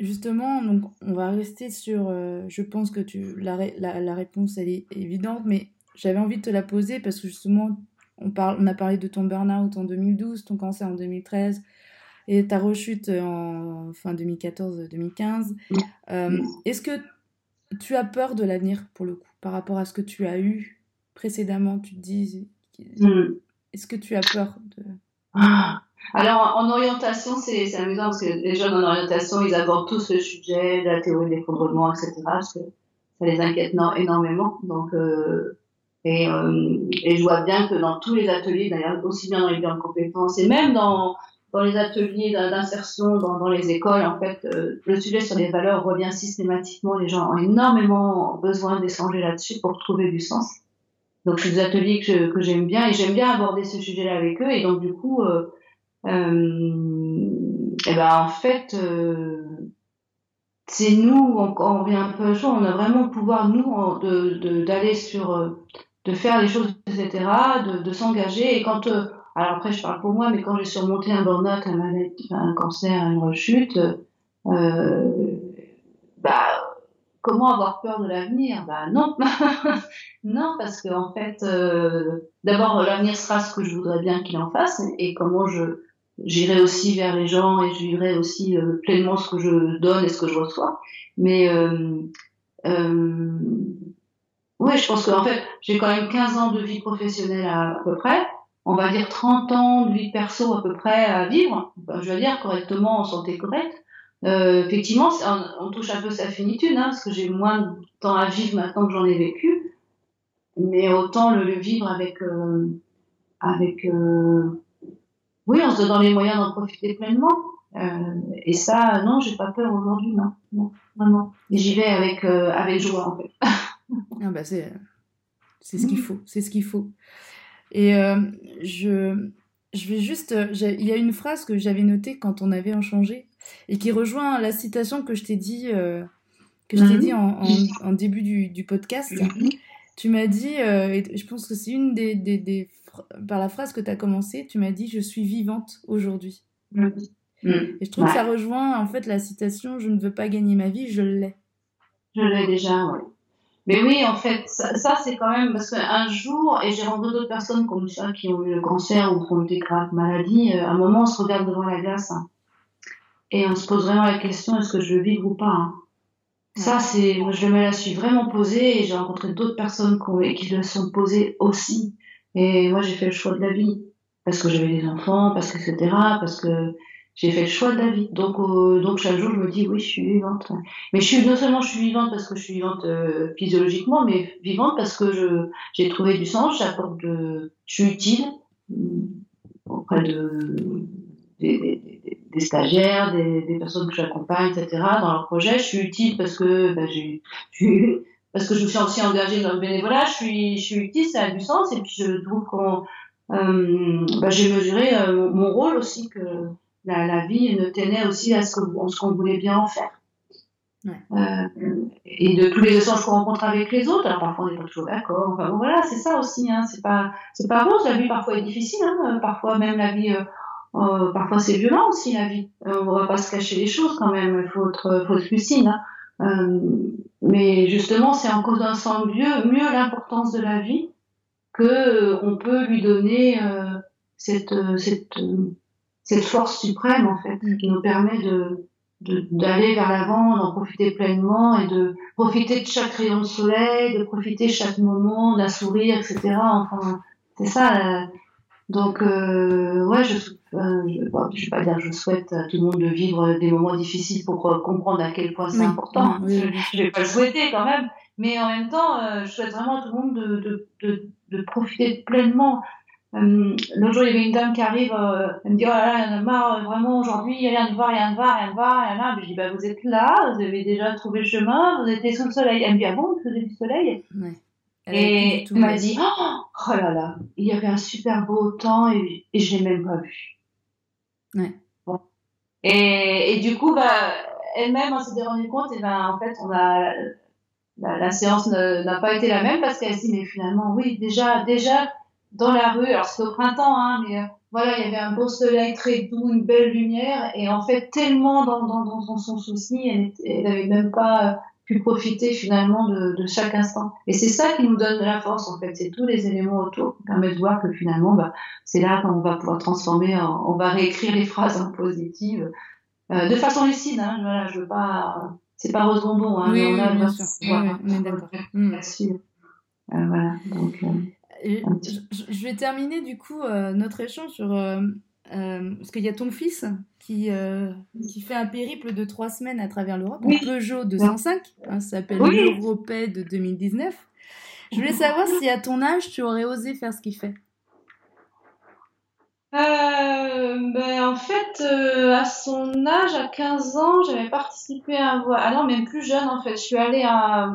Justement, donc, on va rester sur. Euh, je pense que tu, la, la, la, réponse, elle est évidente, mais j'avais envie de te la poser parce que justement, on, parle, on a parlé de ton burn-out en 2012, ton cancer en 2013 et ta rechute en fin 2014-2015. Euh, est-ce que tu as peur de l'avenir pour le coup, par rapport à ce que tu as eu précédemment Tu te dis. Mm. Est-ce que tu as peur de. Ah. Alors, en orientation, c'est amusant parce que les jeunes en orientation, ils abordent tous le sujet de la théorie de l'effondrement, etc. Ça les inquiète énormément. Donc, euh, et, euh, et, je vois bien que dans tous les ateliers, d'ailleurs, aussi bien dans les biens de compétences et même dans, dans les ateliers d'insertion dans, dans, les écoles, en fait, euh, le sujet sur les valeurs revient systématiquement. Les gens ont énormément besoin d'échanger là-dessus pour trouver du sens. Donc, c'est des ateliers que, j'aime bien et j'aime bien aborder ce sujet-là avec eux. Et donc, du coup, euh, et ben en fait, euh, c'est nous, on, on revient un peu à on a vraiment le pouvoir, nous, de d'aller sur, euh, de faire les choses, etc., de, de s'engager. Et quand, euh, alors après, je parle pour moi, mais quand j'ai surmonté un burn-out, un, un cancer, une rechute, euh, bah, comment avoir peur de l'avenir? Bah non, non, parce que en fait, euh, d'abord l'avenir sera ce que je voudrais bien qu'il en fasse, et comment je j'irai aussi vers les gens et je vivrai aussi euh, pleinement ce que je donne et ce que je reçois. Mais euh, euh, ouais, je pense qu'en fait, j'ai quand même 15 ans de vie professionnelle à, peu près. On va dire 30 ans de vie perso à peu près à vivre. je veux dire correctement en santé correcte. Euh, effectivement, on, on, touche un peu sa finitude, hein, parce que j'ai moins de temps à vivre maintenant que j'en ai vécu. Mais autant le, le vivre avec euh, avec euh, oui, en se donnant les moyens d'en profiter pleinement. Euh, et ça, non, j'ai pas peur aujourd'hui, non, non. Et j'y vais avec euh, avec joie en fait. ah bah c'est c'est ce qu'il faut, c'est ce qu'il faut. Et euh, je je vais juste, il y a une phrase que j'avais notée quand on avait échangé et qui rejoint la citation que je t'ai dit que je t'ai mhm. dit en, en, début du, du podcast. Mhm. Tu m'as dit, et je pense que c'est une des, des, des par la phrase que tu as commencé, tu m'as dit Je suis vivante aujourd'hui. Mm. Et je trouve que ça rejoint en fait la citation Je ne veux pas gagner ma vie, je l'ai. Je l'ai déjà, oui. mais oui, en fait, ça, c'est quand même parce qu'un jour, et j'ai rencontré d'autres personnes comme ça qui ont eu le cancer ou qui ont eu des graves maladies, à un moment, on se regarde devant la glace hein, et on se pose vraiment la question est-ce que je veux vivre ou pas hein. Ça, c'est, moi, je me la suis vraiment posée et j'ai rencontré d'autres personnes qui, le sont posées aussi. Et moi, j'ai fait le choix de la vie parce que j'avais des enfants, parce que etc. Parce que j'ai fait le choix de la vie. Donc, euh, donc chaque jour, je me dis, oui, je suis vivante. Mais je suis, non seulement je suis vivante parce que je suis vivante euh, physiologiquement, mais vivante parce que je, j'ai trouvé du sens, j'apporte de, je suis utile mm, auprès de, des, des, des stagiaires, des, des, personnes que j'accompagne, etc. dans leur projet. Je suis utile parce que, bah, j'ai, parce que je me suis aussi engagée dans le bénévolat. Je suis, je suis utile, ça a du sens. Et puis, je trouve qu'on, euh, bah, j'ai mesuré euh, mon rôle aussi que, la, la, vie ne tenait aussi à ce qu'on voulait bien en faire. Ouais. Euh, et de tous les échanges qu'on rencontre avec les autres, alors parfois on n'est pas toujours d'accord. Enfin, voilà, c'est ça aussi. Hein, c'est pas, c'est pas rose. La vie parfois est difficile. Hein, parfois même la vie, euh, parfois c'est violent aussi la vie. Euh, on va pas se cacher les choses quand même. Il faut être, faut être lucide. Hein. Euh, mais justement, c'est en connaissant mieux, mieux l'importance de la vie que euh, on peut lui donner cette, cette cette force suprême en fait mm. qui nous permet de d'aller vers l'avant, d'en profiter pleinement et de profiter de chaque rayon de soleil, de profiter de chaque moment, d'un sourire, etc. Enfin, c'est ça. Donc, euh, ouais, je, euh, je, je vais pas dire, je souhaite à tout le monde de vivre des moments difficiles pour comprendre à quel point c'est important. je, je vais pas le souhaiter quand même, mais en même temps, je souhaite vraiment à tout le monde de, de, de, de profiter pleinement euh, L'autre jour, il y avait une dame qui arrive, euh, elle me dit, oh là là, il y en a marre, vraiment, aujourd'hui, il y a rien de voir, rien de voir, rien de voir, rien de voir. Je dis, bah, vous êtes là, vous avez déjà trouvé le chemin, vous étiez sous le soleil. Elle me dit, ah bon, vous faisiez du soleil? Ouais. Et elle m'a dit, oh, oh, là là, il y avait un super beau temps et, et je l'ai même pas vu. Ouais. Bon. Et, et du coup, bah, elle-même, on s'était rendu compte, et ben, en fait, on a, la, la séance n'a pas été la même parce qu'elle s'est dit, mais finalement, oui, déjà, déjà, dans la rue. Alors c'était au printemps, hein, mais euh, voilà, il y avait un beau soleil très doux, une belle lumière, et en fait tellement dans, dans, dans son souci, elle n'avait même pas euh, pu profiter finalement de, de chaque instant. Et c'est ça qui nous donne de la force en fait, c'est tous les éléments autour qui permettent de voir que finalement, bah, c'est là qu'on va pouvoir transformer, on va réécrire les phrases en positives euh, de façon lucide. Hein, voilà, je veux pas, c'est pas rose bonbon, hein, oui, mais on a bien sûr. Oui, est d'accord. Mm. Euh, voilà, donc. Euh, je, vais terminer du coup notre échange sur euh, euh, parce qu'il y a ton fils qui qui fait un périple de trois semaines à travers l'Europe, oui. Peugeot 205, hein, ça s'appelle oui. de 2019. Je voulais savoir si à ton âge tu aurais osé faire ce qu'il fait. Euh, ben, en fait, euh, à son âge, à 15 ans, j'avais participé à un voyage. Ah non, même plus jeune, en fait. Je suis allée à,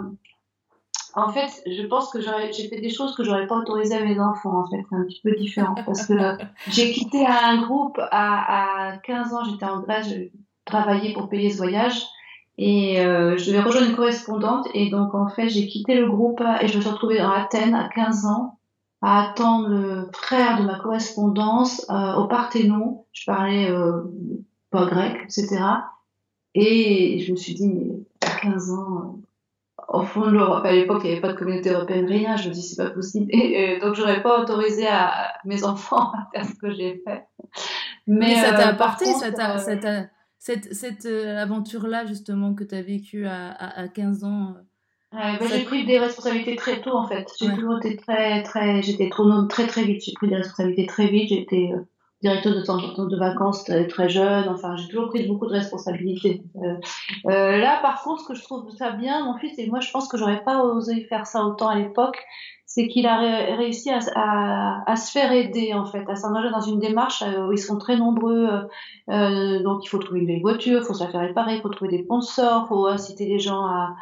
en fait, je pense que j'ai fait des choses que j'aurais pas autorisées à mes enfants, en fait. C'est un petit peu différent. Parce que j'ai quitté un groupe à, à 15 ans, j'étais en Grèce, je travaillais pour payer ce voyage. Et euh, je devais rejoindre une correspondante. Et donc, en fait, j'ai quitté le groupe et je me suis retrouvée dans Athènes à 15 ans à attendre le frère de ma correspondance euh, au Parthénon. Je parlais euh, pas grec, etc. Et je me suis dit, mais à 15 ans au fond de l'Europe, à l'époque, il n'y avait pas de communauté européenne, rien. Je me dis, c'est pas possible. Et, donc, j'aurais pas autorisé à mes enfants à faire ce que j'ai fait. Mais, Mais ça t'a euh, apporté, contre, ça t'a, ça t'a, cette, cette euh, aventure-là, justement, que tu as vécue à, à, à, 15 ans. Euh, ouais, j'ai pris des responsabilités très tôt, en fait. J'ai ouais. toujours été très, très, j'étais trop très, très vite. J'ai pris des responsabilités très vite. J'étais, directeur de centre de vacances très jeune. Enfin, j'ai toujours pris beaucoup de responsabilités. Euh, euh, là, par contre, ce que je trouve ça bien, mon fils, et moi, je pense que j'aurais pas osé faire ça autant à l'époque, c'est qu'il a ré réussi à, se faire aider, en fait, à s'engager dans une démarche euh, où ils sont très nombreux. Euh, donc, il faut trouver une belle voiture, il faut se faire réparer, il faut trouver des sponsors, il faut inciter les gens à,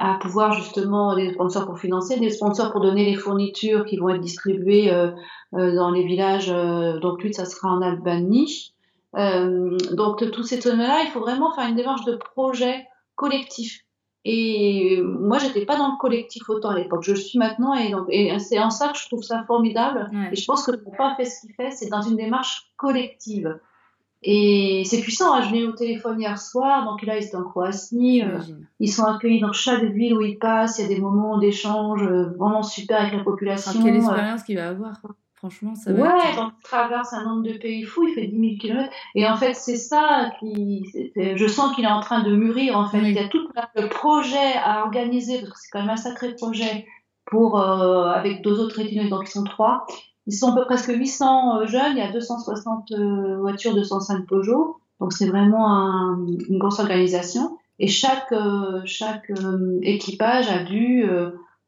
à pouvoir justement des sponsors pour financer, des sponsors pour donner les fournitures qui vont être distribuées euh, euh, dans les villages. Euh, donc lui, ça sera en Albanie. Euh, donc tous ces zones-là, il faut vraiment faire une démarche de projet collectif. Et moi, j'étais pas dans le collectif autant à l'époque. Je le suis maintenant, et, c'est en ça que je trouve ça formidable. Ouais. Et je pense que le pas fait ce qu'il fait, c'est dans une démarche collective. Et c'est puissant, hein. je l'ai eu au téléphone hier soir, donc là, ils sont en Croatie. Euh, ils sont accueillis dans chaque ville où ils passent. Il y a des moments d'échange euh, vraiment super avec la population. quelle expérience qu'il va avoir Franchement, ça va. Ouais, donc il traverse un nombre de pays fou, il fait 10 000 km. Et en fait, c'est ça qui. Je sens qu'il est en train de mûrir. En fait, il y a tout le projet à organiser, parce que c'est quand même un sacré projet pour, euh, avec deux autres étudiants, donc ils sont trois. Ils sont à peu presque 800 euh, jeunes, il y a 260 euh, voitures, 205 Peugeot, donc c'est vraiment une grosse organisation. Et chaque, euh, équipage a dû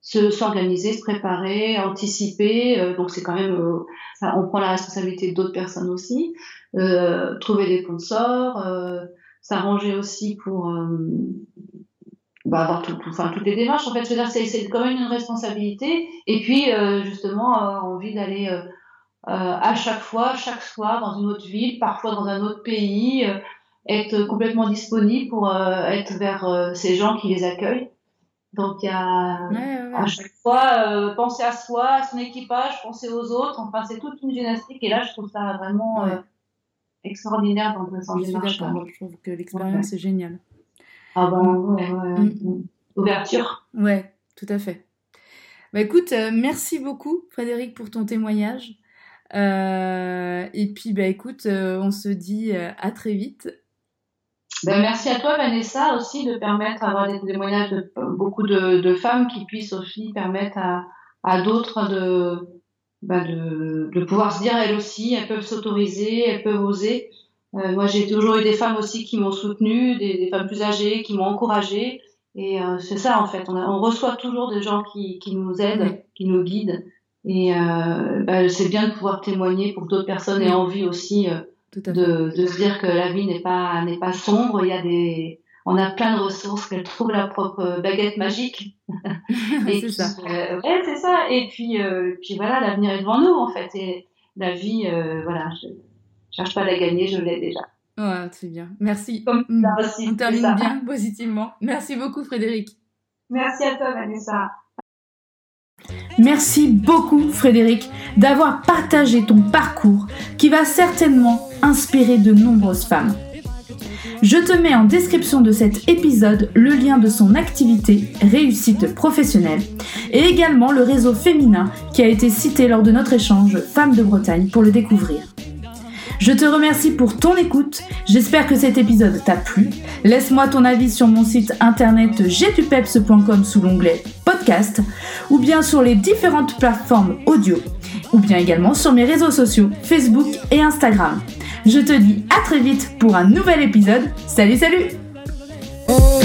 s'organiser, se, préparer, anticiper. donc c'est quand même, on prend la responsabilité d'autres personnes aussi. trouver des sponsors, s'arranger aussi pour bah, avoir tout, tout, enfin, toutes les démarches. En fait, je veux dire, c'est quand même une responsabilité. Et puis, euh, justement, euh, envie d'aller euh, à chaque fois, chaque soir, dans une autre ville, parfois dans un autre pays, être complètement disponible pour être vers ces gens qui les accueillent. Donc, il y a à chaque fois penser à soi, à son équipage, penser aux autres. Enfin, c'est toute une gymnastique. Et là, je trouve ça vraiment extraordinaire dans centre démarche. Je trouve que l'expérience est géniale. Ah ben, ouais, ouverture. Ouais, tout à fait. Bah écoute, euh, merci beaucoup Frédéric pour ton témoignage. Euh, et puis bah écoute, euh, on se dit à très vite. Ben, merci à toi Vanessa aussi de permettre d'avoir des témoignages de beaucoup de, femmes qui puissent aussi permettre à, à d'autres de, ben, de, de pouvoir se dire elles aussi, elles peuvent s'autoriser, elles peuvent oser. Euh, moi, j'ai toujours eu des femmes aussi qui m'ont soutenue, des, des, femmes plus âgées qui m'ont encouragée. Et euh, c'est ça, en fait. On, on, reçoit toujours des gens qui, qui nous aident, qui nous guident. Et euh, bah, c'est bien de pouvoir témoigner pour que d'autres personnes aient envie aussi euh, de, de, se dire que la vie n'est pas n'est pas sombre. Il y a des on a plein de ressources, qu'elles trouvent la propre baguette magique. c'est ça. Euh, ouais, c'est ça. Et puis, euh, puis voilà, l'avenir est devant nous, en fait. Et la vie, voilà, je, cherche pas à la gagner, je l'ai déjà. Ouais, c'est bien. Merci. Comme ça mm. aussi, On termine bien, positivement. Merci beaucoup, Frédéric. Merci à toi, Vanessa. Merci beaucoup, Frédéric, d'avoir partagé ton parcours qui va certainement inspirer de nombreuses femmes. Je te mets en description de cet épisode le lien de son activité Réussite professionnelle et également le réseau féminin qui a été cité lors de notre échange Femmes de Bretagne pour le découvrir. Je te remercie pour ton écoute. J'espère que cet épisode t'a plu. Laisse-moi ton avis sur mon site internet jetupeps.com sous l'onglet podcast ou bien sur les différentes plateformes audio ou bien également sur mes réseaux sociaux Facebook et Instagram. Je te dis à très vite pour un nouvel épisode. Salut salut oh,